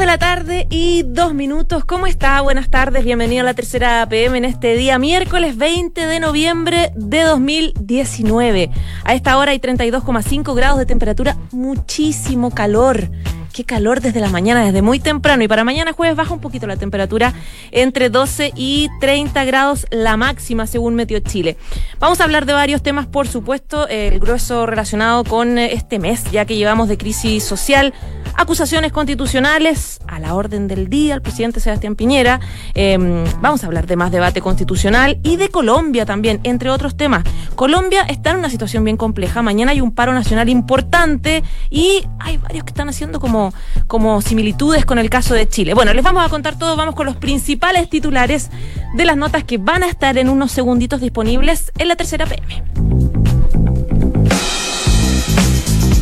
De la tarde y dos minutos. ¿Cómo está? Buenas tardes. Bienvenido a la tercera PM en este día, miércoles 20 de noviembre de 2019. A esta hora hay 32,5 grados de temperatura, muchísimo calor. Qué calor desde la mañana, desde muy temprano. Y para mañana jueves baja un poquito la temperatura entre 12 y 30 grados la máxima según Meteo Chile. Vamos a hablar de varios temas, por supuesto, el grueso relacionado con este mes, ya que llevamos de crisis social acusaciones constitucionales a la orden del día al presidente Sebastián Piñera. Em, vamos a hablar de más debate constitucional y de Colombia también, entre otros temas. Colombia está en una situación bien compleja. Mañana hay un paro nacional importante y hay varios que están haciendo como, como similitudes con el caso de Chile. Bueno, les vamos a contar todo. Vamos con los principales titulares de las notas que van a estar en unos segunditos disponibles en la tercera PM.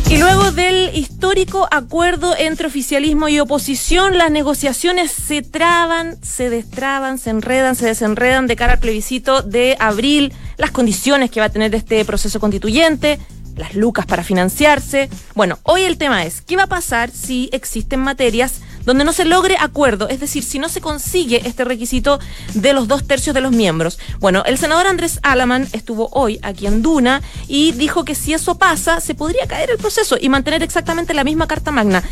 Y luego del histórico acuerdo entre oficialismo y oposición, las negociaciones se traban, se destraban, se enredan, se desenredan de cara al plebiscito de abril, las condiciones que va a tener este proceso constituyente, las lucas para financiarse. Bueno, hoy el tema es, ¿qué va a pasar si existen materias donde no se logre acuerdo, es decir, si no se consigue este requisito de los dos tercios de los miembros. Bueno, el senador Andrés Alaman estuvo hoy aquí en Duna y dijo que si eso pasa, se podría caer el proceso y mantener exactamente la misma Carta Magna.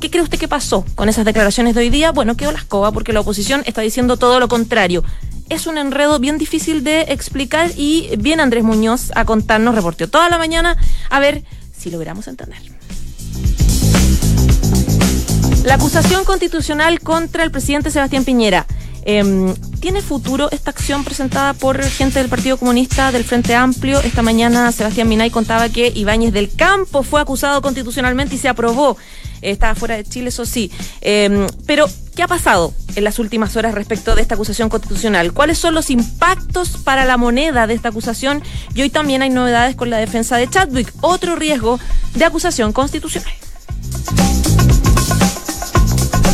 ¿Qué cree usted que pasó con esas declaraciones de hoy día? Bueno, quedó la escoba porque la oposición está diciendo todo lo contrario. Es un enredo bien difícil de explicar y bien Andrés Muñoz a contarnos, reporteó toda la mañana, a ver si logramos entender. La acusación constitucional contra el presidente Sebastián Piñera. Em, ¿Tiene futuro esta acción presentada por gente del Partido Comunista del Frente Amplio? Esta mañana Sebastián Minay contaba que Ibáñez del Campo fue acusado constitucionalmente y se aprobó. Estaba fuera de Chile, eso sí. Em, pero, ¿qué ha pasado en las últimas horas respecto de esta acusación constitucional? ¿Cuáles son los impactos para la moneda de esta acusación? Y hoy también hay novedades con la defensa de Chadwick, otro riesgo de acusación constitucional.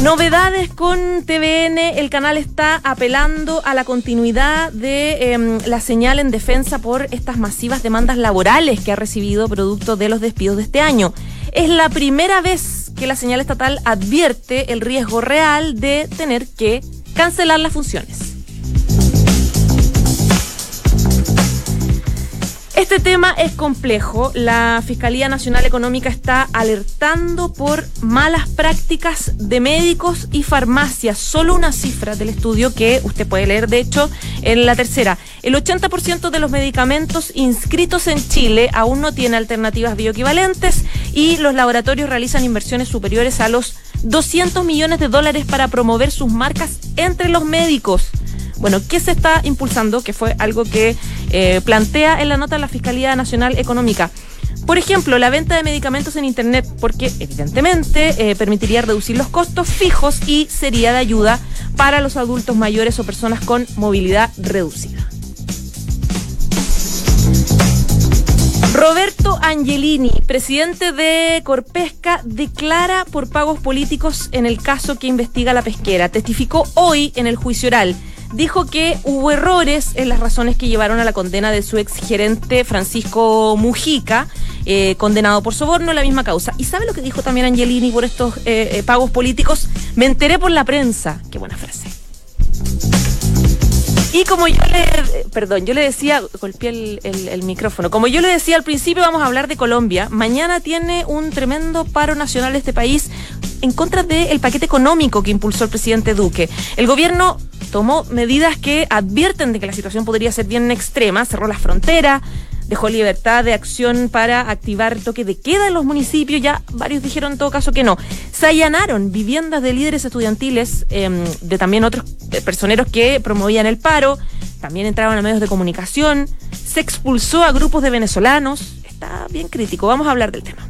Novedades con TVN, el canal está apelando a la continuidad de em, la señal en defensa por estas masivas demandas laborales que ha recibido producto de los despidos de este año. Es la primera vez que la señal estatal advierte el riesgo real de tener que cancelar las funciones. Este tema es complejo. La Fiscalía Nacional Económica está alertando por malas prácticas de médicos y farmacias. Solo una cifra del estudio que usted puede leer, de hecho, en la tercera. El 80% de los medicamentos inscritos en Chile aún no tiene alternativas bioequivalentes y los laboratorios realizan inversiones superiores a los 200 millones de dólares para promover sus marcas entre los médicos. Bueno, ¿qué se está impulsando? Que fue algo que eh, plantea en la nota la Fiscalía Nacional Económica. Por ejemplo, la venta de medicamentos en Internet, porque evidentemente eh, permitiría reducir los costos fijos y sería de ayuda para los adultos mayores o personas con movilidad reducida. Roberto Angelini, presidente de Corpesca, declara por pagos políticos en el caso que investiga la pesquera. Testificó hoy en el juicio oral dijo que hubo errores en las razones que llevaron a la condena de su ex gerente Francisco Mujica, eh, condenado por soborno en la misma causa. ¿Y sabe lo que dijo también Angelini por estos eh, eh, pagos políticos? Me enteré por la prensa. Qué buena frase. Y como yo le, perdón, yo le decía, golpeé el, micrófono, como yo le decía al principio, vamos a hablar de Colombia. Mañana tiene un tremendo paro nacional este país en contra del paquete económico que impulsó el presidente Duque. El gobierno tomó medidas que advierten de que la situación podría ser bien extrema, cerró las fronteras, dejó libertad de acción para activar toque de queda en los municipios, ya varios dijeron en todo caso que no. Se allanaron viviendas de líderes estudiantiles, em, de también otros personeros que promovían el paro, también entraban a medios de comunicación, se expulsó a grupos de venezolanos, está bien crítico, vamos a hablar del tema.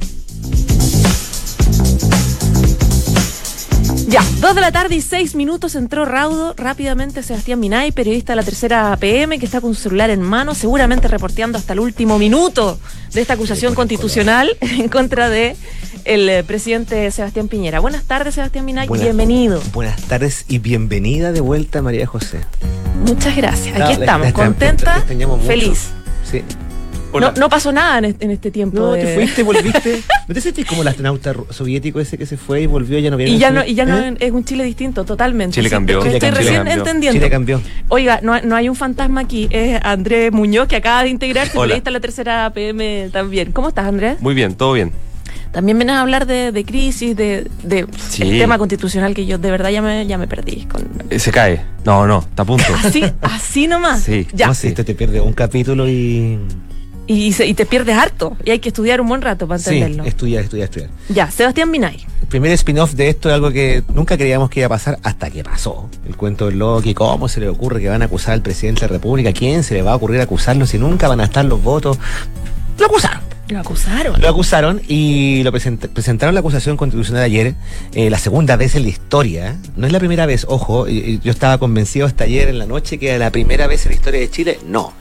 Ya, dos de la tarde y seis minutos entró Raudo rápidamente Sebastián Minay, periodista de la tercera PM, que está con su celular en mano, seguramente reporteando hasta el último minuto de esta acusación constitucional en contra de el eh, presidente Sebastián Piñera. Buenas tardes, Sebastián Minay, bienvenido. Buenas tardes y bienvenida de vuelta, María José. Muchas gracias. Aquí estamos, contenta, feliz. Sí. No, no, pasó nada en este, tiempo. No, te fuiste, volviste. ¿No te sentís como el astronauta soviético ese que se fue y volvió y ya no viene? Y ya no, y ya no ¿Eh? es un Chile distinto, totalmente. Chile cambió. estoy recién entendiendo. Chile cambió. Oiga, no, no, hay un fantasma aquí, es Andrés Muñoz que acaba de integrarse, está la tercera PM también. ¿Cómo estás, Andrés? Muy bien, todo bien. También vienes a hablar de, de crisis, de, de el tema constitucional que yo de verdad ya me, ya me perdí. Con... Eh, se cae. No, no, está a punto. Así, así nomás. Sí, ya. No, si te pierde un capítulo y y, te pierdes harto. Y hay que estudiar un buen rato para entenderlo. Sí, estudiar, estudiar, estudiar. Ya, Sebastián Minay. El primer spin-off de esto es algo que nunca creíamos que iba a pasar hasta que pasó. El cuento del Loki, cómo se le ocurre que van a acusar al presidente de la República, quién se le va a ocurrir acusarlo si nunca van a estar los votos. Lo acusaron. Lo acusaron. Lo acusaron y lo presentaron la acusación constitucional ayer, eh, la segunda vez en la historia. No es la primera vez, ojo, yo estaba convencido hasta ayer en la noche que era la primera vez en la historia de Chile. No,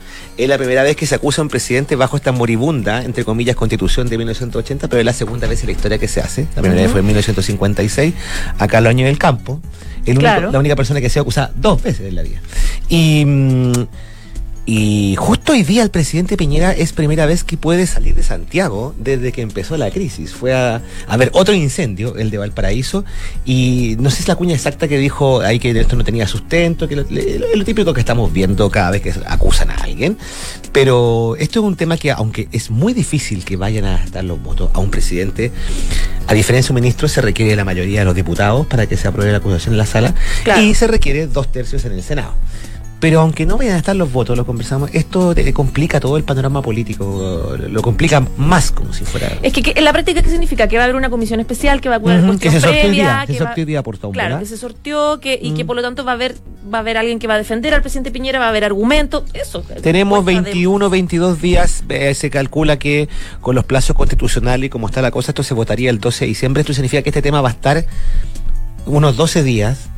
es la primera vez que se acusa a un presidente bajo esta moribunda, entre comillas, constitución de 1980, pero es la segunda vez en la historia que se hace. La primera vez fue en 1956, acá los años del campo. la única persona que se ha acusado dos veces en la vida. Y. Mm, y justo hoy día el presidente Piñera es primera vez que puede salir de Santiago desde que empezó la crisis. Fue a, ver otro incendio, el de Valparaíso, y no sé si es la cuña exacta que dijo ahí que esto no tenía sustento, que lo, lo, típico que estamos viendo cada vez que acusan a alguien. Pero esto es un tema que, aunque es muy difícil que vayan a dar los votos a un presidente, a diferencia de un ministro, se requiere la mayoría de los diputados para que se apruebe la acusación en la sala y se requiere dos tercios en el Senado. Pero aunque no vayan a estar los votos, lo conversamos, esto te complica todo el panorama político, lo complica más como si fuera... Es que, en la práctica, ¿qué significa? Que va a haber una comisión especial que va a cuidar que se sorteó día, que se sorteó día por todo, Claro, que se sorteó que, y que por lo tanto va a haber va a haber alguien que va a defender al presidente Piñera, va a haber argumentos, eso. Tenemos 21, 22 días, eh, se calcula que con los plazos constitucionales y como está la cosa, esto se votaría el 12 de diciembre, esto significa que este tema va a estar unos 12 días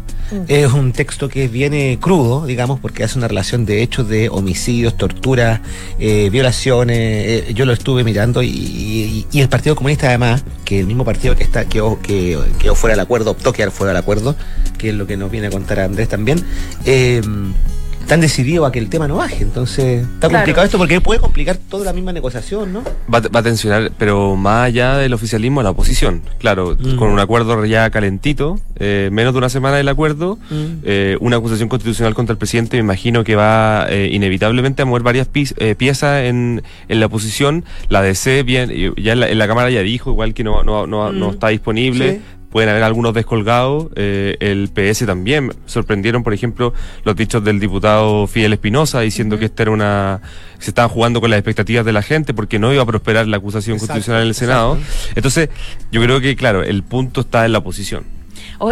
es un texto que viene crudo, digamos, porque hace una relación de hechos de homicidios, torturas, eh, violaciones. Eh, yo lo estuve mirando y, el Partido Comunista, además, que el mismo partido que está que, que quedó fuera del acuerdo, optó quedar fuera del acuerdo, que es lo que nos viene a contar Andrés también. Eh, tan decidido a que el tema no baje. Entonces, está complicado esto porque puede complicar toda la misma negociación, ¿no? Va, a tensionar, pero más allá del oficialismo, la oposición. Claro, mm. con un acuerdo ya calentito, eh, menos de una semana del acuerdo, mm. eh, una acusación constitucional contra el presidente, me imagino que va eh, inevitablemente a mover varias piezas en, en, la oposición. La DC, bien, ya en la, Cámara ya dijo, igual que no, no, no, no mm. está disponible pueden haber algunos descolgados. Eh, el PS también sorprendieron, por ejemplo, los dichos del diputado Fidel Espinosa diciendo que esta era una. se estaban jugando con las expectativas de la gente porque no iba a prosperar la acusación constitucional en el Senado. Entonces, yo creo que, claro, el punto está en la oposición.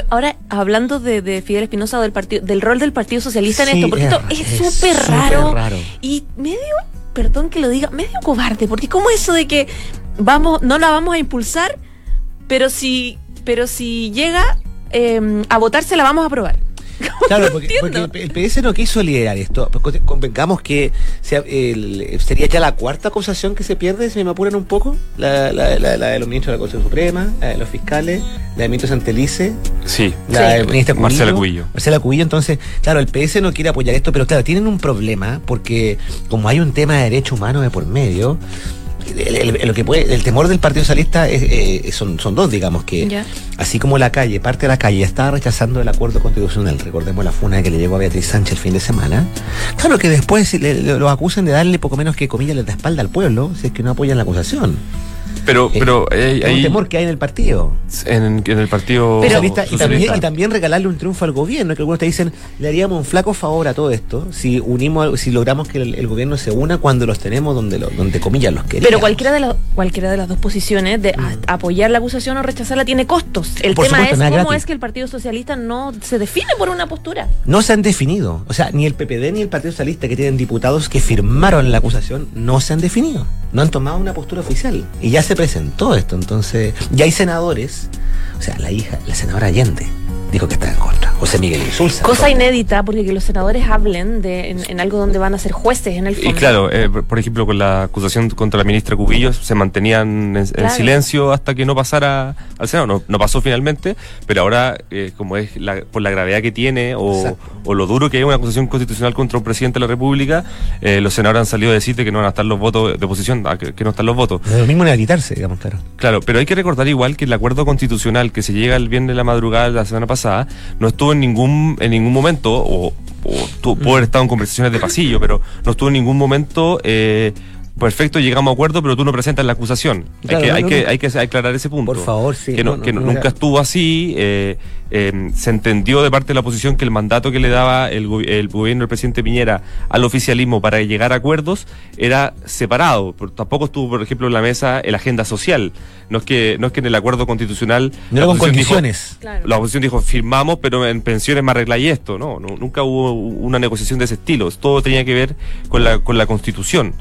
Ahora, hablando de, Fidel Espinosa del partido, del rol del Partido Socialista en esto, porque esto es súper raro, raro, y medio, perdón que lo diga, medio cobarde, porque como eso de que vamos, no la vamos a impulsar, pero si pero si llega em, a votarse la vamos a aprobar. Claro, porque, el PS no quiso liderar esto. Convengamos que sería ya la cuarta acusación que se pierde, si me apuran un poco. La, de los ministros de la Corte Suprema, la de los fiscales, la de ministro Santelice. Sí, la de ministra Marcela Cubillo. Marcela Cubillo. Entonces, claro, el PS no quiere apoyar esto, pero claro, tienen un problema porque como hay un tema de derecho humano de por medio, el, lo que puede, el temor del Partido Socialista eh, son, son dos, digamos, que así como la calle, parte de la calle está rechazando el acuerdo constitucional, recordemos la funa que le llegó a Beatriz Sánchez el fin de semana, claro que después lo acusan de darle poco menos que comillas la espalda al pueblo si es que no apoyan la acusación. Pero, pero hay un temor que hay en el partido. En, el partido y, también, regalarle un triunfo al gobierno, que algunos te dicen, le haríamos un flaco favor a todo esto si unimos, si logramos que el, gobierno se una cuando los tenemos donde, donde comillas los queremos. Pero cualquiera de, cualquiera de las dos posiciones, de mm. apoyar la acusación o rechazarla, tiene costos. El tema es cómo es que el Partido Socialista no se define por una postura. No se han definido. O sea, ni el PPD ni el Partido Socialista, que tienen diputados que firmaron la acusación, no se han definido. No han tomado una postura oficial. Y ya se presentó esto. Entonces, ya hay senadores, o sea, la hija, la senadora Allende, dijo que está en contra. José Miguel Insulza. Cosa inédita, porque que los senadores hablen de, en, algo donde van a ser jueces en el fondo. Y claro, eh, por ejemplo, con la acusación contra la ministra Cubillos, se mantenían en, silencio hasta que no pasara al Senado. No, pasó finalmente, pero ahora, eh, como es por la gravedad que tiene o, lo duro que es una acusación constitucional contra un presidente de la República, eh, los senadores han salido a decirte que no van a estar los votos de oposición, que, no están los votos. Lo mismo quitarse, digamos, claro. Claro, pero hay que recordar igual que el acuerdo constitucional que se llega el viernes de la madrugada de la semana pasada no estuvo en ningún, en ningún momento, o, o pudo haber estado en conversaciones de pasillo, pero no estuvo en ningún momento eh, perfecto, llegamos a acuerdo, pero tú no presentas la acusación. hay, que, hay, que, hay que aclarar ese punto. Por favor, sí. Que, nunca estuvo así. Eh, eh, se entendió de parte de la oposición que el mandato que le daba el, gobierno del presidente Piñera al oficialismo para llegar a acuerdos era separado. tampoco estuvo, por ejemplo, en la mesa la agenda social. No es que, no es que en el acuerdo constitucional. No con condiciones. La oposición dijo, firmamos, pero en pensiones me arregláis esto. No, nunca hubo una negociación de ese estilo. Todo tenía que ver con la, con la constitución.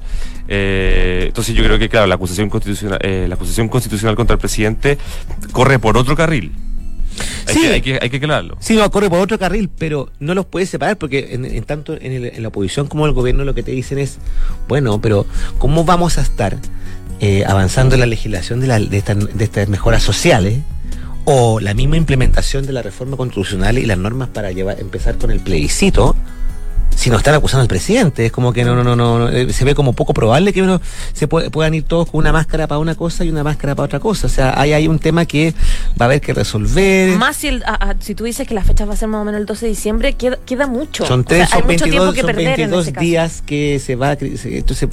Eh, entonces yo creo que, claro, la acusación constitucional, eh, la acusación constitucional contra el presidente corre por otro carril. Hay, sí, que, hay, que, hay que aclararlo. Sí, no, corre por otro carril, pero no los puedes separar porque en, tanto en, la oposición como el gobierno lo que te dicen es, bueno, pero ¿cómo vamos a estar eh, avanzando en la legislación de, la, de, de estas mejoras sociales? o la misma implementación de la reforma constitucional y las normas para llevar, empezar con el plebiscito, si no están acusando al presidente. Es como que no, no, no, no, eh, se ve como poco probable que uno se puedan ir todos con una máscara para una cosa y una máscara para otra cosa. O sea, hay, hay un tema que va a haber que resolver. Más si, el, si tú dices que la fecha va a ser más o menos el 12 de diciembre, queda, queda mucho. Son tres, son 22, son 22 días que se va. Entonces,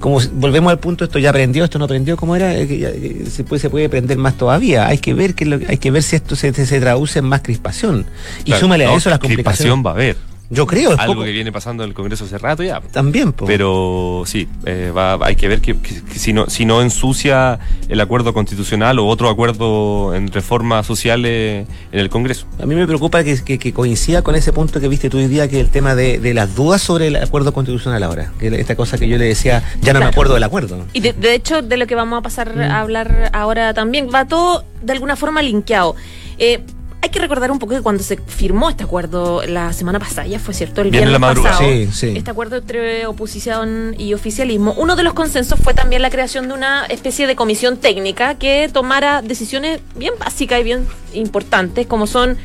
como volvemos al punto, esto ya aprendió, esto no aprendió, ¿cómo era? Se puede, se puede aprender más todavía. Hay que ver que hay que ver si esto se, se, traduce en más crispación. Y súmale a eso las complicaciones. Crispación va a haber. Yo creo. Algo que viene pasando en el Congreso hace rato ya. También, Pero sí, eh, hay que ver que, si, no, si no ensucia el acuerdo constitucional o otro acuerdo en reformas sociales en el Congreso. A mí me preocupa que, coincida con ese punto que viste tú hoy día, que el tema de, las dudas sobre el acuerdo constitucional ahora. Que esta cosa que yo le decía, ya no me acuerdo del acuerdo. Y de, hecho, de lo que vamos a pasar a hablar ahora también, va todo de alguna forma linkeado. Eh, hay que recordar un poco que cuando se firmó este acuerdo la semana pasada, ya fue cierto, el viernes pasado, este acuerdo entre oposición y oficialismo, uno de los consensos fue también la creación de una especie de comisión técnica que tomara decisiones bien básicas y bien importantes, como son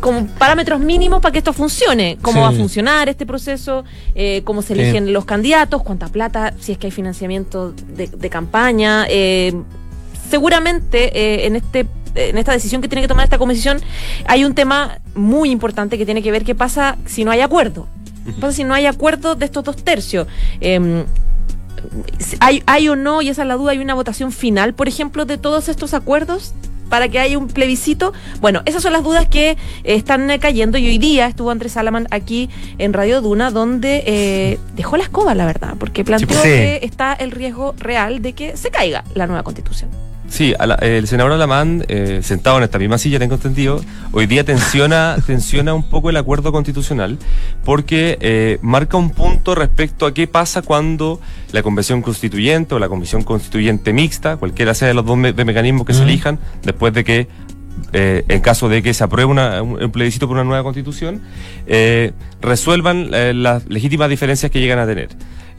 como parámetros mínimos para que esto funcione. Cómo va a funcionar este proceso, eh, cómo se eligen los candidatos, cuánta plata, si es que hay financiamiento de, campaña. Eh, seguramente eh, en este en esta decisión que tiene que tomar esta comisión hay un tema muy importante que tiene que ver qué pasa si no hay acuerdo. ¿Qué pasa si no hay acuerdo de estos dos tercios? Em, ¿hay, ¿Hay o no, y esa es la duda, hay una votación final, por ejemplo, de todos estos acuerdos? para que haya un plebiscito. Bueno, esas son las dudas que están cayendo y hoy día estuvo Andrés Salaman aquí en Radio Duna donde eh, dejó la escoba, la verdad, porque planteó que está el riesgo real de que se caiga la nueva constitución. Sí, el senador Alamán, eh, sentado en esta misma silla, tengo entendido, hoy día tensiona, tensiona un poco el acuerdo constitucional porque eh, marca un punto respecto a qué pasa cuando la convención constituyente o la comisión constituyente mixta, cualquiera sea de los dos mecanismos que se elijan, después de que eh, en caso de que se apruebe un plebiscito por una nueva constitución, resuelvan las legítimas diferencias que llegan a tener.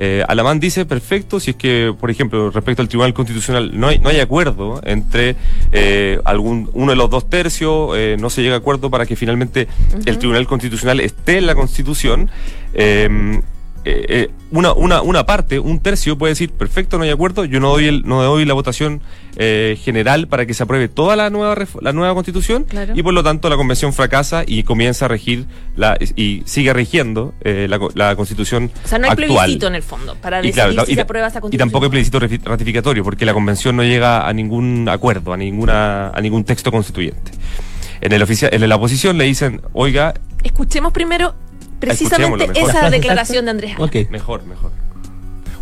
Eh, Alamán dice, perfecto, si es que, por ejemplo, respecto al Tribunal Constitucional no hay, no hay acuerdo entre eh, algún uno de los dos tercios, eh, no se llega a acuerdo para que finalmente el Tribunal Constitucional esté en la Constitución. Eh, eh, una, una, una parte, un tercio puede decir, perfecto, no hay acuerdo, yo no doy, el, no doy la votación eh, general para que se apruebe toda la nueva, la nueva constitución y por lo tanto la convención fracasa y comienza a regir la, y sigue rigiendo la, la, constitución. O sea, no hay plebiscito en el fondo para decidir si se aprueba esa constitución. Y tampoco hay plebiscito ratificatorio porque la convención no llega a ningún acuerdo, a, ninguna, a ningún texto constituyente. En, el oficial, en la oposición le dicen, oiga... Escuchemos primero precisamente esa declaración de Andrés. Mejor, mejor.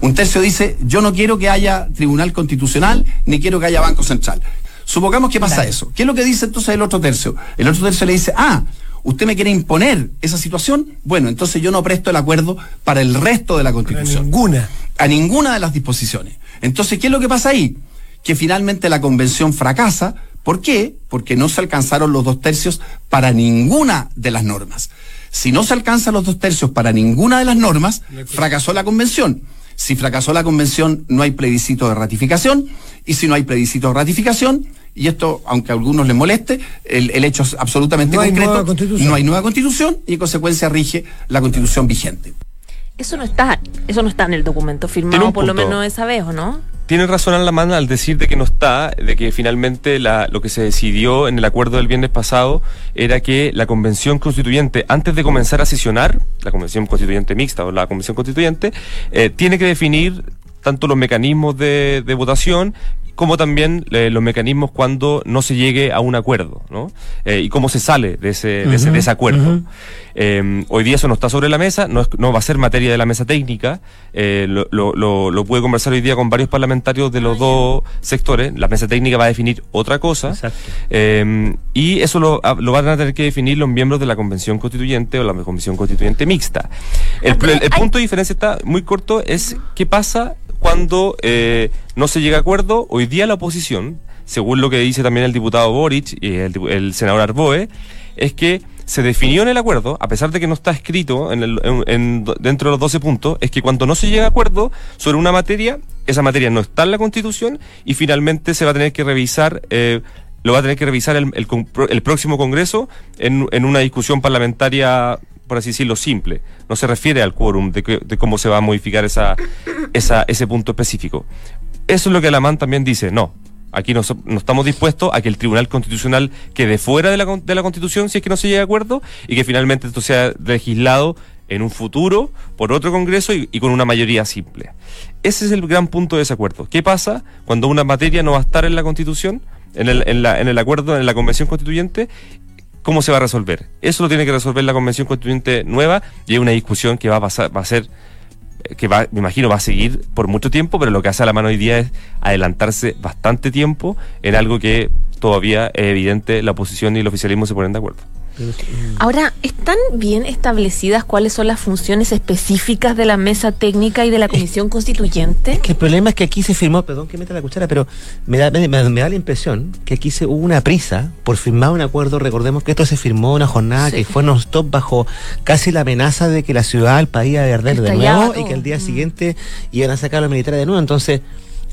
Un tercio dice, yo no quiero que haya tribunal constitucional, ni quiero que haya banco central. Supongamos que pasa eso. ¿Qué es lo que dice entonces el otro tercio? El otro tercio le dice, ah, usted me quiere imponer esa situación, bueno, entonces yo no presto el acuerdo para el resto de la constitución. A ninguna. A ninguna de las disposiciones. Entonces, ¿qué es lo que pasa ahí? Que finalmente la convención fracasa ¿Por qué? Porque no se alcanzaron los dos tercios para ninguna de las normas. Si no se alcanzan los dos tercios para ninguna de las normas, fracasó la convención. Si fracasó la convención, no hay plebiscito de ratificación. Y si no hay plebiscito de ratificación, y esto, aunque a algunos les moleste, el, el hecho es absolutamente No concreto. No hay nueva constitución y en consecuencia rige la constitución vigente. Eso no está, eso no está en el documento firmado un por lo menos esa vez, ¿o no? Tiene razón en la mano al decir de que no está, de que finalmente la- lo que se decidió en el acuerdo del viernes pasado era que la convención constituyente, antes de comenzar a sesionar, la convención constituyente mixta o la convención constituyente, eh, tiene que definir tanto los mecanismos de votación como también eh, los mecanismos cuando no se llegue a un acuerdo, ¿no? Eh, y cómo se sale de ese, de ese Ujú, desacuerdo. Eh, hoy día eso no está sobre la mesa, no, es- no va a ser materia de la mesa técnica. eh, lo, lo, lo, lo pude conversar hoy día con varios parlamentarios de los dos sectores. La mesa técnica va a definir otra cosa. Eh, y eso lo, ah, lo van a tener que definir los miembros de la Convención Constituyente o la Convención Constituyente Mixta. El, Andrés, el- el hay- punto de diferencia está muy corto, es qué pasa cuando eh, no se llega a acuerdo. Hoy día la oposición, según lo que dice también el diputado Boric y el, senador Arboe, es que se definió en el acuerdo, a pesar de que no está escrito en el- en- en- dentro de los 12 puntos, es que cuando no se llega a acuerdo sobre una materia, esa materia no está en la Constitución y finalmente se va a tener que revisar, eh, lo va a tener que revisar el, próximo Congreso en una discusión parlamentaria, por así decirlo, simple. No se refiere al quórum de, cómo se va a modificar esa, ese punto específico. Eso es lo que Alamán también dice, no. Aquí no, no estamos dispuestos a que el Tribunal Constitucional quede fuera de la, de la Constitución si es que no se llega a acuerdo y que finalmente esto sea legislado en un futuro por otro Congreso y, y con una mayoría simple. Ese es el gran punto de desacuerdo. ¿Qué pasa cuando una materia no va a estar en la Constitución, en el, en la- en el acuerdo, en la Convención Constituyente? ¿Cómo se va a resolver? Eso lo tiene que resolver la Convención Constituyente nueva y es una discusión que va a pasar, va a ser eh, que va, me imagino va a seguir por mucho tiempo, pero lo que hace a la mano hoy día es adelantarse bastante tiempo en algo que todavía es evidente la oposición y el oficialismo se ponen de acuerdo. Ahora, ¿están bien establecidas cuáles son las funciones específicas de la mesa técnica y de la comisión constituyente? Que el problema es que aquí se firmó, perdón que meta la cuchara, pero me da, me, me da la impresión que aquí se hubo una prisa por firmar un acuerdo. Recordemos que esto se firmó una jornada Sí. que fue non-stop bajo casi la amenaza de que la ciudad, el país iba a arder de nuevo y que al día Mm. siguiente iban a sacar a los militares de nuevo. Entonces,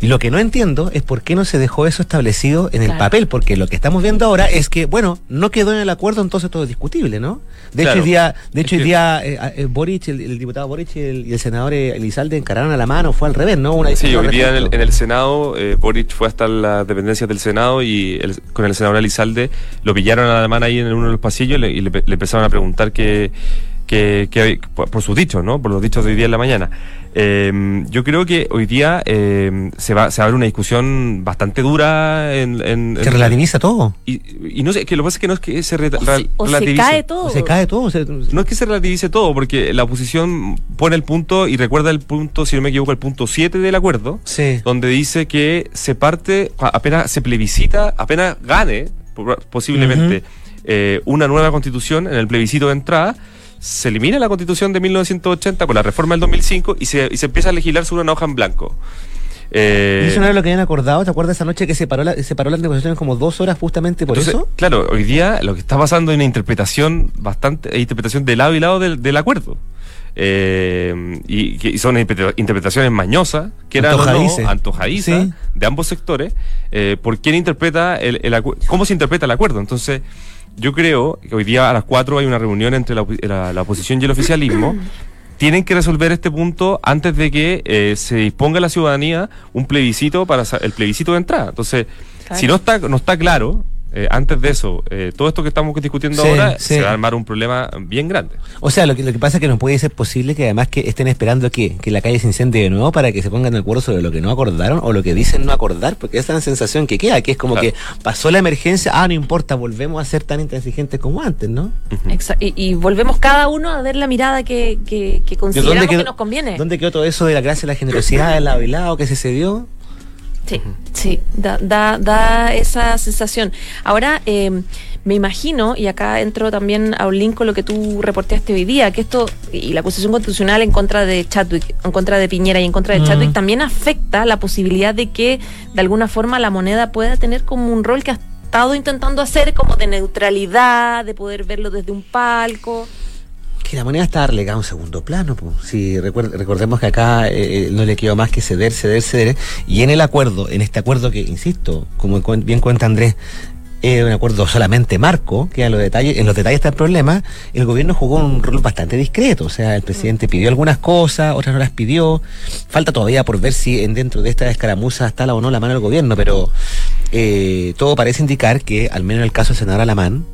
lo que no entiendo es por qué no se dejó eso establecido en el Claro. papel, porque lo que estamos viendo ahora es que, bueno, no quedó en el acuerdo, entonces todo es discutible, ¿no? De Claro. hecho, hoy día, de hecho, hoy día eh, eh, Boric, el, el diputado Boric y el, y el senador eh, Elizalde encararon a la mano, fue al revés, ¿no? Una Sí, hoy día en el, en el Senado, eh, Boric fue hasta las dependencias del Senado y el- con el senador Elizalde lo pillaron a la mano ahí en uno de los pasillos y le, y le- le empezaron a preguntar que, que, que- por, por sus dichos, ¿no? Por los dichos de hoy día en la mañana. Eh, yo creo que hoy día eh, se va se va a abrir una discusión bastante dura en, en- Se en- relativiza todo. y, y no sé, que lo que pasa es que no es que se re- O se, re- o se relativice. cae todo. O se cae todo. se- No es que se relativice todo, porque la oposición pone el punto y recuerda el punto, si no me equivoco, el punto 7 del acuerdo, Sí. donde dice que se parte, apenas se plebiscita, apenas gane, po- posiblemente, eh, una nueva constitución en el plebiscito de entrada, se elimina la constitución de 1980 con la reforma del 2005 y se, y se empieza a legislar sobre una hoja en blanco. Eh, ¿Y eso no era lo que habían acordado? ¿Te acuerdas esa noche que se paró, la, se paró las negociaciones como dos horas justamente por Entonces, eso? claro, hoy día lo que está pasando es una interpretación bastante, hay interpretación de lado y lado del, del acuerdo. Eh, y, y son interpreta- interpretaciones mañosas, que eran Antojadices. no, antojadizas Sí. de ambos sectores, eh, por quién interpreta el, el cómo se interpreta el acuerdo. Entonces, yo creo que hoy día a las 4 hay una reunión entre la, la- la oposición y el oficialismo. Tienen que resolver este punto antes de que eh, se disponga la ciudadanía un plebiscito para el plebiscito de entrada. Entonces, Claro. si no está, no está claro, eh, antes de eso, eh, todo esto que estamos discutiendo Sí, ahora, sí. se va a armar un problema bien grande. O sea, lo que, lo que pasa es que no puede ser posible que además que estén esperando que, que la calle se incendie de nuevo para que se pongan de acuerdo sobre lo que no acordaron o lo que dicen no acordar, porque esa es la sensación que queda, que es como Claro. que pasó la emergencia, ah, no importa, volvemos a ser tan intransigentes como antes, ¿no? Exa- y, y volvemos cada uno a ver la mirada que, que, que consideramos que nos conviene. ¿Dónde quedó todo eso de la gracia, la generosidad, el lado y lado que se cedió? Sí, sí, da, da, da esa sensación. Ahora, eh, me imagino, y acá entro también a un link con lo que tú reporteaste hoy día, que esto, y la acusación constitucional en contra de Chadwick, en contra de Piñera y en contra de Mm. Chadwick, también afecta la posibilidad de que, de alguna forma, la moneda pueda tener como un rol que hasta estado intentando hacer como de neutralidad, de poder verlo desde un palco. Que la moneda está relegada a un segundo plano. Pues. Si recordemos que acá eh, eh, no le quedó más que ceder, ceder, ceder. Y en el acuerdo, en este acuerdo que, insisto, como bien cuenta Andrés, es un acuerdo solamente marco, que a los detalles, en los detalles está el problema, el gobierno jugó un rol bastante discreto. O sea, el presidente pidió algunas cosas, otras no las pidió. Falta todavía por ver si en dentro de esta escaramuza está la o no la mano del gobierno, pero eh, todo parece indicar que, al menos en el caso del senador Alamán,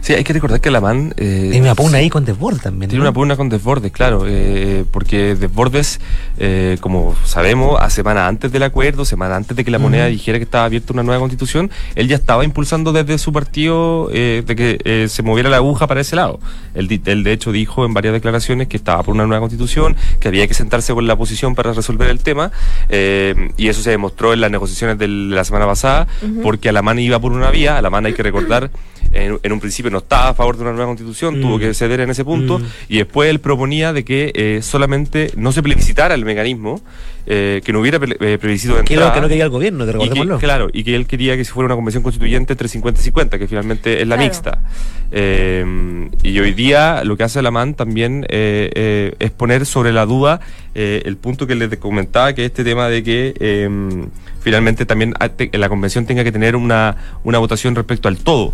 Sí, hay que recordar que Alamán... Eh, tiene una pugna ahí con Desbordes también. Tiene una pugna con Desbordes, claro, eh, porque Desbordes, eh, como sabemos, a semana antes del acuerdo, semana antes de que la moneda dijera que estaba abierta una nueva constitución, él ya estaba impulsando desde su partido eh, de que eh, se moviera la aguja para ese lado. Él, él, de hecho, dijo en varias declaraciones que estaba por una nueva constitución, que había que sentarse con la oposición para resolver el tema, eh, y eso se demostró en las negociaciones de la semana pasada, porque Alamán iba por una vía, Alamán hay que recordar en, un principio no estaba a favor de una nueva constitución, tuvo mm. que ceder en ese punto, mm. y después él proponía de que eh, solamente no se plebiscitara el mecanismo, eh, que no hubiera eh, plebiscito de entrada. Que no quería el gobierno, te recordémoslo. claro, y que él quería que si fuera una convención constituyente entre 50 y 50, que finalmente es la mixta. y hoy día lo que hace Alamán también es poner sobre la duda el punto que les comentaba, que es este tema de que finalmente también la convención tenga que tener una, una votación respecto al todo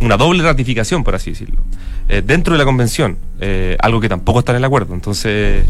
una doble ratificación, por así decirlo, eh, dentro de la convención, eh, algo que tampoco está en el acuerdo. Entonces.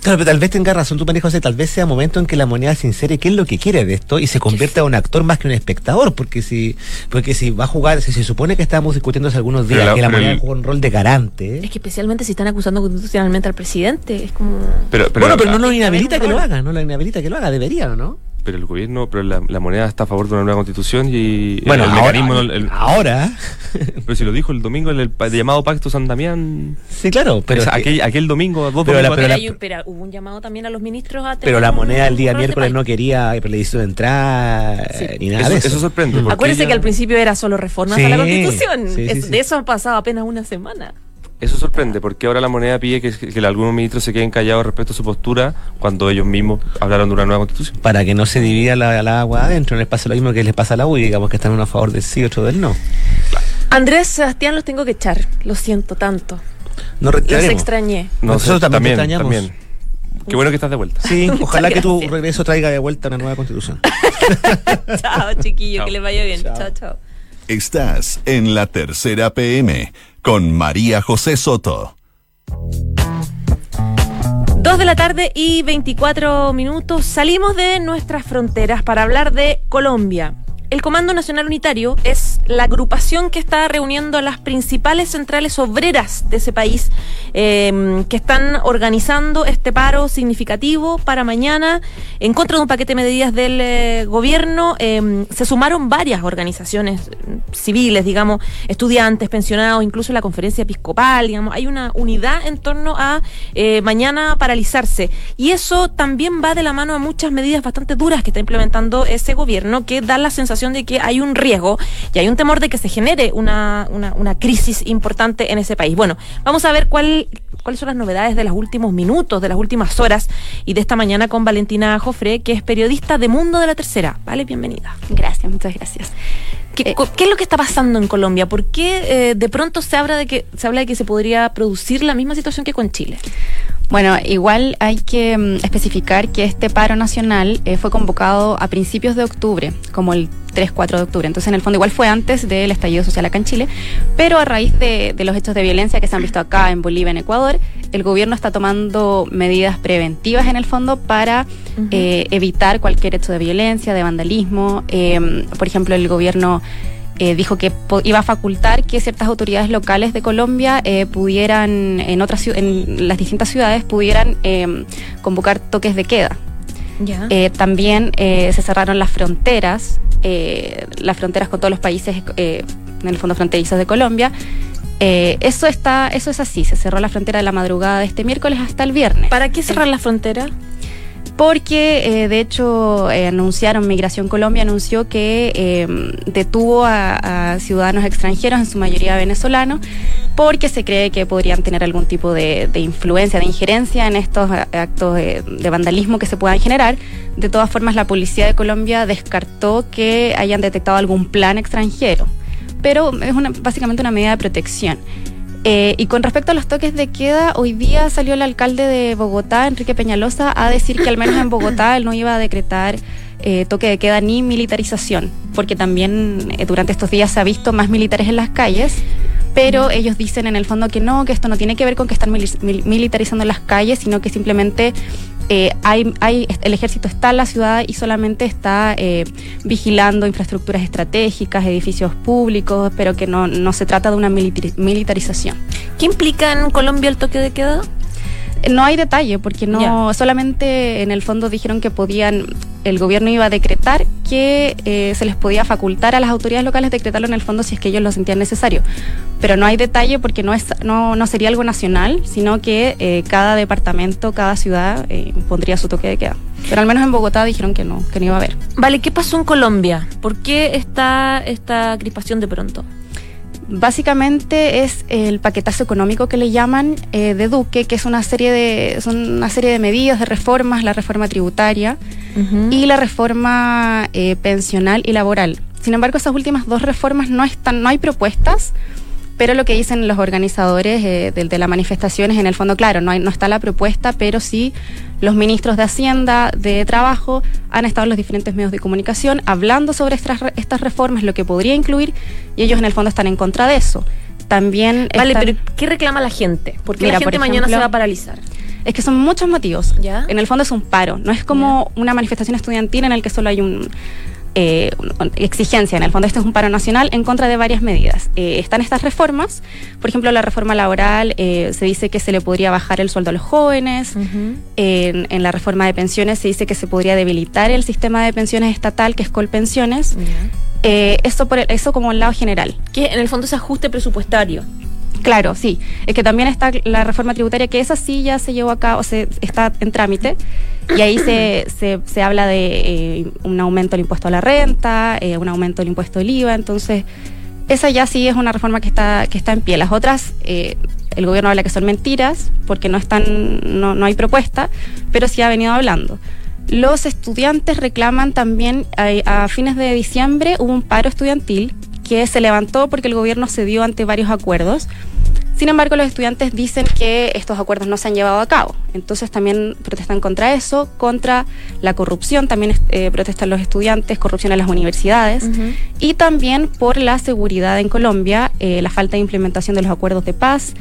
Claro, pero tal vez tenga razón tú, María José, tal vez sea momento en que la moneda se insere qué es lo que quiere de esto y se convierta en un actor más que un espectador, porque si, porque si va a jugar, si se supone que estábamos discutiendo hace algunos días que la moneda juega un rol de garante. Es que especialmente si están acusando constitucionalmente al presidente, es como. Pero, bueno, pero no lo inhabilita que lo haga, no lo inhabilita que lo haga, debería, ¿o no? Pero el gobierno, pero la, moneda está a favor de una nueva constitución y bueno, el, mecanismo. ahora. Pero si lo dijo el domingo en el, llamado Pacto San Damián. Sí, claro, pero. aquel, aquel domingo, dos pero, pero, hubo un llamado también a los ministros a Pero la moneda el día miércoles no quería de entrar ni nada eso, de eso. Eso sorprende. Acuérdense que al principio era solo reformas a la constitución. de eso han pasado apenas una semana. Eso sorprende, porque ahora la moneda pide que, que, algunos ministros se queden callados respecto a su postura cuando ellos mismos hablaron de una nueva constitución. Para que no se divida la, agua adentro, no les pasa lo mismo que les pasa a la UI, digamos que están uno a favor del sí, otro del no. Andrés, Sebastián, los tengo que echar, lo siento tanto. No los extrañé. Nosotros también, extrañamos. También. Qué bueno que estás de vuelta. Sí, ojalá que tu regreso traiga de vuelta una nueva constitución. chao, chiquillo, que les vaya bien. chao. chao. Estás en la tercera PM con María José Soto. Dos de la tarde y 24 minutos. Salimos de nuestras fronteras para hablar de Colombia. El Comando Nacional Unitario es la agrupación que está reuniendo a las principales centrales obreras de ese país em, que están organizando este paro significativo para mañana en contra de un paquete de medidas del eh, gobierno. Em, se sumaron varias organizaciones civiles, digamos, estudiantes, pensionados, incluso la conferencia episcopal, digamos, hay una unidad en torno a eh, mañana paralizarse. Y eso también va de la mano a muchas medidas bastante duras que está implementando ese gobierno que da la sensación de que hay un riesgo y hay un temor de que se genere una, una, crisis importante en ese país. Bueno, vamos a ver cuál cuáles son las novedades de los últimos minutos, de las últimas horas y de esta mañana con Valentina Jofre, que es periodista de Mundo de la Tercera. Vale, bienvenida. Gracias, muchas gracias. ¿Qué, eh, es lo que está pasando en Colombia? ¿Por qué eh, de pronto se habla de que se habla de que se podría producir la misma situación que con Chile? Bueno, igual hay que mm, especificar que este paro nacional eh, fue convocado a principios de octubre, como el 3-4 de octubre. Entonces, en el fondo, igual fue antes del estallido social acá en Chile, pero a raíz de, los hechos de violencia que se han visto acá en Bolivia, en Ecuador, el gobierno está tomando medidas preventivas en el fondo para eh, evitar cualquier hecho de violencia, de vandalismo. Em, por ejemplo, el gobierno eh, dijo que iba a facultar que ciertas autoridades locales de Colombia eh, pudieran, en, otras, en las distintas ciudades, pudieran em, convocar toques de queda. Eh, también se cerraron las fronteras, las fronteras con todos los países, en el fondo fronterizos de Colombia. eso está, eso es así. Se cerró la frontera de la madrugada de este miércoles hasta el viernes. ¿Para qué cerrar la frontera? Porque eh, de hecho eh, anunciaron, Migración Colombia anunció que eh, detuvo a, ciudadanos extranjeros, en su mayoría venezolanos, porque se cree que podrían tener algún tipo de, influencia, de injerencia en estos actos de, de, vandalismo que se puedan generar. De todas formas, la Policía de Colombia descartó que hayan detectado algún plan extranjero, pero es una, básicamente una medida de protección. Eh, y con respecto a los toques de queda, hoy día salió el alcalde de Bogotá, Enrique Peñalosa, a decir que al menos en Bogotá él no iba a decretar eh, toque de queda ni militarización, porque también eh, durante estos días se ha visto más militares en las calles, pero ellos dicen en el fondo que no, que esto no tiene que ver con que están mil militarizando las calles, sino que simplemente eh, hay, hay, el ejército está en la ciudad y solamente está eh, vigilando infraestructuras estratégicas, edificios públicos, pero que no, no se trata de una militarización. ¿Qué implica en Colombia el toque de queda? No hay detalle, porque no yeah. solamente en el fondo dijeron que podían, el gobierno iba a decretar que eh, se les podía facultar a las autoridades locales decretarlo en el fondo si es que ellos lo sentían necesario. Pero no hay detalle porque no, es, no, no sería algo nacional, sino que eh, cada departamento, cada ciudad eh, pondría su toque de queda. Pero al menos en Bogotá dijeron que no, que no iba a haber. Vale, ¿qué pasó en Colombia? ¿Por qué está esta crispación de pronto? Básicamente es el paquetazo económico que le llaman eh, de Duque, que es una serie de, son una serie de medidas, de reformas, la reforma tributaria uh -huh. y la reforma eh, pensional y laboral. Sin embargo, esas últimas dos reformas no están, no hay propuestas, pero lo que dicen los organizadores eh, de, de, la manifestación es en el fondo, claro, no, hay, no está la propuesta, pero sí los ministros de Hacienda, de Trabajo, han estado en los diferentes medios de comunicación hablando sobre estas, estas reformas, lo que podría incluir, y ellos en el fondo están en contra de eso. También vale, están... pero ¿qué reclama la gente? Porque Mira, la gente por ejemplo, mañana se va a paralizar. Es que son muchos motivos. ¿Ya? En el fondo es un paro. No es como ¿Ya? una manifestación estudiantil en el que solo hay un, eh, exigencia. En el fondo, este es un paro nacional en contra de varias medidas. Eh, están estas reformas, por ejemplo, la reforma laboral eh, se dice que se le podría bajar el sueldo a los jóvenes. Uh -huh. en, en, la reforma de pensiones se dice que se podría debilitar el sistema de pensiones estatal, que es Colpensiones. Uh -huh. eso, por el, eso como el lado general. Que en el fondo es ajuste presupuestario. Claro, sí. Es que también está la reforma tributaria, que esa sí ya se llevó a cabo, se, está en trámite. Y ahí se, se, se habla de eh, un aumento del impuesto a la renta, eh, un aumento del impuesto del IVA. Entonces, esa ya sí es una reforma que está, que está en pie. Las otras, eh, el gobierno habla que son mentiras, porque no, están, no, no hay propuesta, pero sí ha venido hablando. Los estudiantes reclaman también, a, fines de diciembre hubo un paro estudiantil que se levantó porque el gobierno cedió ante varios acuerdos. Sin embargo, los estudiantes dicen que estos acuerdos no se han llevado a cabo. Entonces también protestan contra eso, contra la corrupción, también eh, protestan los estudiantes, corrupción en las universidades, uh -huh. y también por la seguridad en Colombia, eh, la falta de implementación de los acuerdos de paz.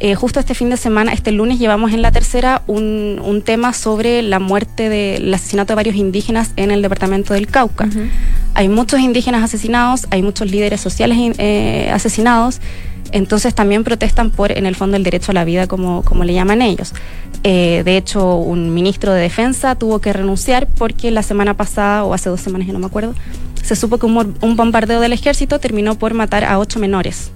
Eh, justo este fin de semana, este lunes, llevamos en la tercera un, un tema sobre la muerte del de, asesinato de varios indígenas en el departamento del Cauca. Uh -huh. Hay muchos indígenas asesinados, hay muchos líderes sociales eh, asesinados, entonces también protestan por, en el fondo, el derecho a la vida, como, como le llaman ellos. Eh, de hecho, un ministro de Defensa tuvo que renunciar porque la semana pasada, o hace dos semanas, ya no me acuerdo, se supo que un, bombardeo del ejército terminó por matar a ocho menores.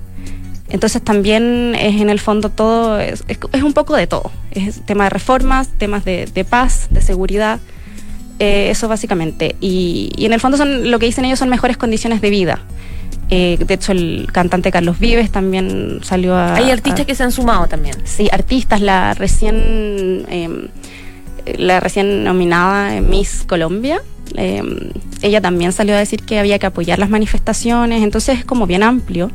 Entonces también es en el fondo todo, es, un poco de todo. Es tema de reformas, temas de, de paz, de seguridad, eh, eso básicamente. Y, y, en el fondo son, lo que dicen ellos son mejores condiciones de vida. Eh, de hecho, el cantante Carlos Vives también salió a... Hay artistas a, que se han sumado también. Sí, artistas, la recién... Eh, la recién nominada Miss Colombia, eh, ella también salió a decir que había que apoyar las manifestaciones, entonces es como bien amplio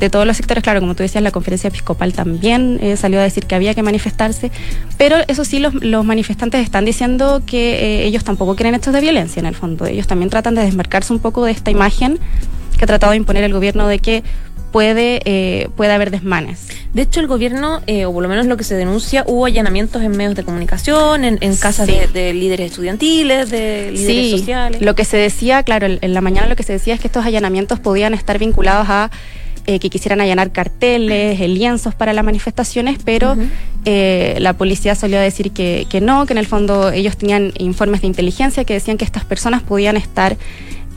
de todos los sectores. Claro, como tú decías, la conferencia episcopal también eh, salió a decir que había que manifestarse, pero eso sí, los, los manifestantes están diciendo que eh, ellos tampoco quieren hechos de violencia en el fondo. Ellos también tratan de desmarcarse un poco de esta imagen que ha tratado de imponer el gobierno de que puede, eh, puede haber desmanes. De hecho, el gobierno, eh, o por lo menos lo que se denuncia, hubo allanamientos en medios de comunicación, en, en casas sí. de, de, líderes estudiantiles, de líderes sí, sociales. Lo que se decía, claro, en la mañana lo que se decía es que estos allanamientos podían estar vinculados a eh, que quisieran allanar carteles, eh, lienzos para las manifestaciones, pero uh -huh. eh, la policía solía decir que, que, no, que en el fondo ellos tenían informes de inteligencia que decían que estas personas podían estar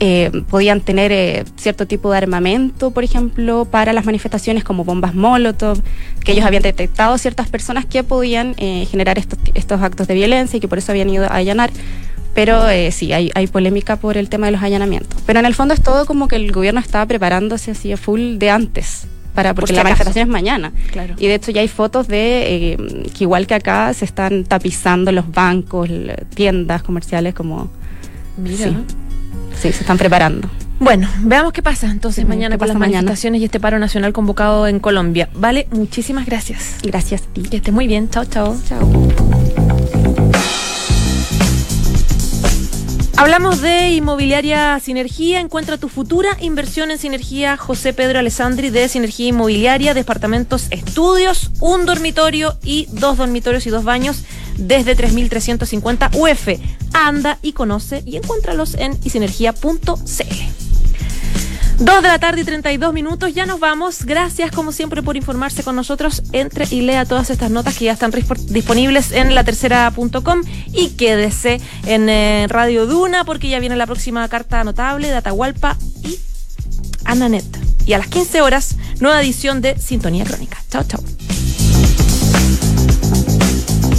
eh, podían tener eh, cierto tipo de armamento, por ejemplo, para las manifestaciones como bombas Molotov, que ellos habían detectado ciertas personas que podían eh, generar estos, estos actos de violencia y que por eso habían ido a allanar. Pero sí, hay, hay polémica por el tema de los allanamientos. Pero en el fondo es todo como que el gobierno estaba preparándose así a full de antes para porque la manifestación es mañana. Claro. Y de hecho ya hay fotos de que igual que acá se están tapizando los bancos, tiendas comerciales como Mira. Sí. Sí, se están preparando. Bueno, veamos qué pasa entonces Sí, mañana con las mañana. manifestaciones y este paro nacional convocado en Colombia. Vale, muchísimas gracias. Gracias a ti. Que esté muy bien. Chao, chao. Chao. Hablamos de inmobiliaria Sinergia. Encuentra tu futura inversión en Sinergia José Pedro Alessandri de Sinergia Inmobiliaria, departamentos estudios, un dormitorio y dos dormitorios y dos baños desde 3.350 UF. Anda y conoce y encuéntralos en isinergia.cl. Dos de la tarde y 32 minutos, ya nos vamos. Gracias como siempre por informarse con nosotros. Entre y lea todas estas notas que ya están disponibles en la tercera.com y quédese en eh, Radio Duna porque ya viene la próxima carta notable de Atahualpa y Ananet. Y a las 15 horas, nueva edición de Sintonía Crónica. Chao, chao.